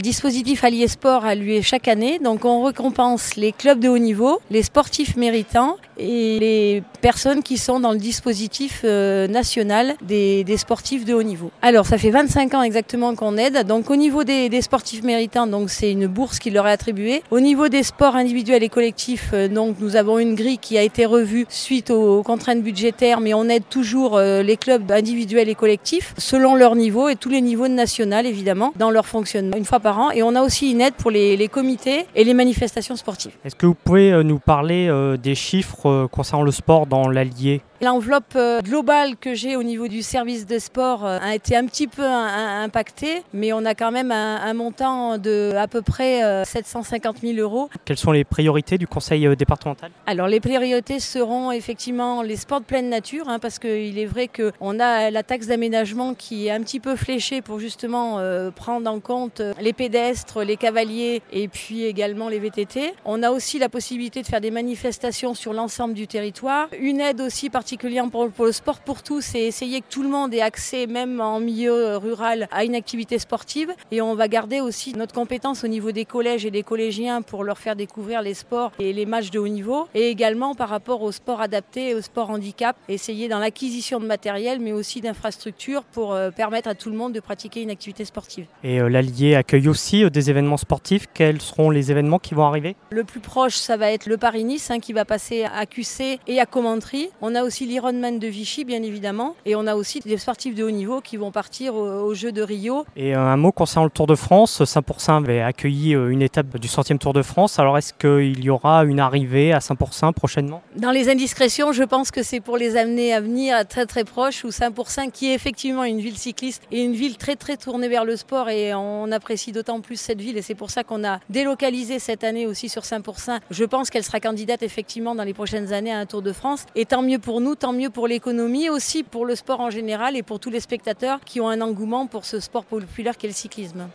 Dispositif Allier Sport a lieu chaque année, donc on récompense les clubs de haut niveau, les sportifs méritants et les personnes qui sont dans le dispositif euh, national des, sportifs de haut niveau. Alors ça fait 25 ans exactement qu'on aide, donc au niveau des, des sportifs méritants, donc c'est une bourse qui leur est attribuée. Au niveau des sports individuels et collectifs, euh, donc nous avons une grille qui a été revue suite aux contraintes budgétaires, mais on aide toujours euh, les clubs individuels et collectifs selon leur niveau et tous les niveaux national évidemment dans leur fonctionnement une fois par Et on a aussi une aide pour les, les comités et les manifestations sportives. Est-ce que vous pouvez euh, nous parler euh, des chiffres euh, concernant le sport dans l'Allier? L'enveloppe globale que j'ai au niveau du service de sport a été un petit peu impactée, mais on a quand même un, un montant de à peu près 750 000 euros. Quelles sont les priorités du conseil départemental? Alors les priorités seront effectivement les sports de pleine nature, hein, parce qu'il est vrai qu'on a la taxe d'aménagement qui est un petit peu fléchée pour justement euh, prendre en compte les pédestres, les cavaliers et puis également les VTT. On a aussi la possibilité de faire des manifestations sur l'ensemble du territoire. Une aide aussi particulière pour, pour, le sport pour tous, c'est essayer que tout le monde ait accès, même en milieu rural, à une activité sportive. Et on va garder aussi notre compétence au niveau des collèges et des collégiens pour leur faire découvrir les sports et les matchs de haut niveau. Et également par rapport au sport adapté et au sport handicap, essayer dans l'acquisition de matériel, mais aussi d'infrastructures pour euh, permettre à tout le monde de pratiquer une activité sportive. Et euh, l'Allier accueille aussi euh, des événements sportifs. Quels seront les événements qui vont arriver? Le plus proche, ça va être le Paris-Nice hein, qui va passer à QC et à Commentry. On a aussi l'Ironman de Vichy, bien évidemment. Et on a aussi des sportifs de haut niveau qui vont partir aux, Jeux de Rio. Et un mot concernant le Tour de France. Saint-Pourçain avait accueilli une étape du centième Tour de France. Alors est-ce qu'il y aura une arrivée à Saint-Pourçain prochainement? Dans les indiscrétions, je pense que c'est pour les amener à venir à très très proche, où Saint-Pourçain, qui est effectivement une ville cycliste et une ville très très tournée vers le sport, et on apprécie d'autant plus cette ville, et c'est pour ça qu'on a délocalisé cette année aussi sur Saint-Pourçain. Je pense qu'elle sera candidate effectivement dans les prochaines années à un Tour de France, et tant mieux pour tant mieux pour l'économie, aussi pour le sport en général et pour tous les spectateurs qui ont un engouement pour ce sport populaire qu'est le cyclisme.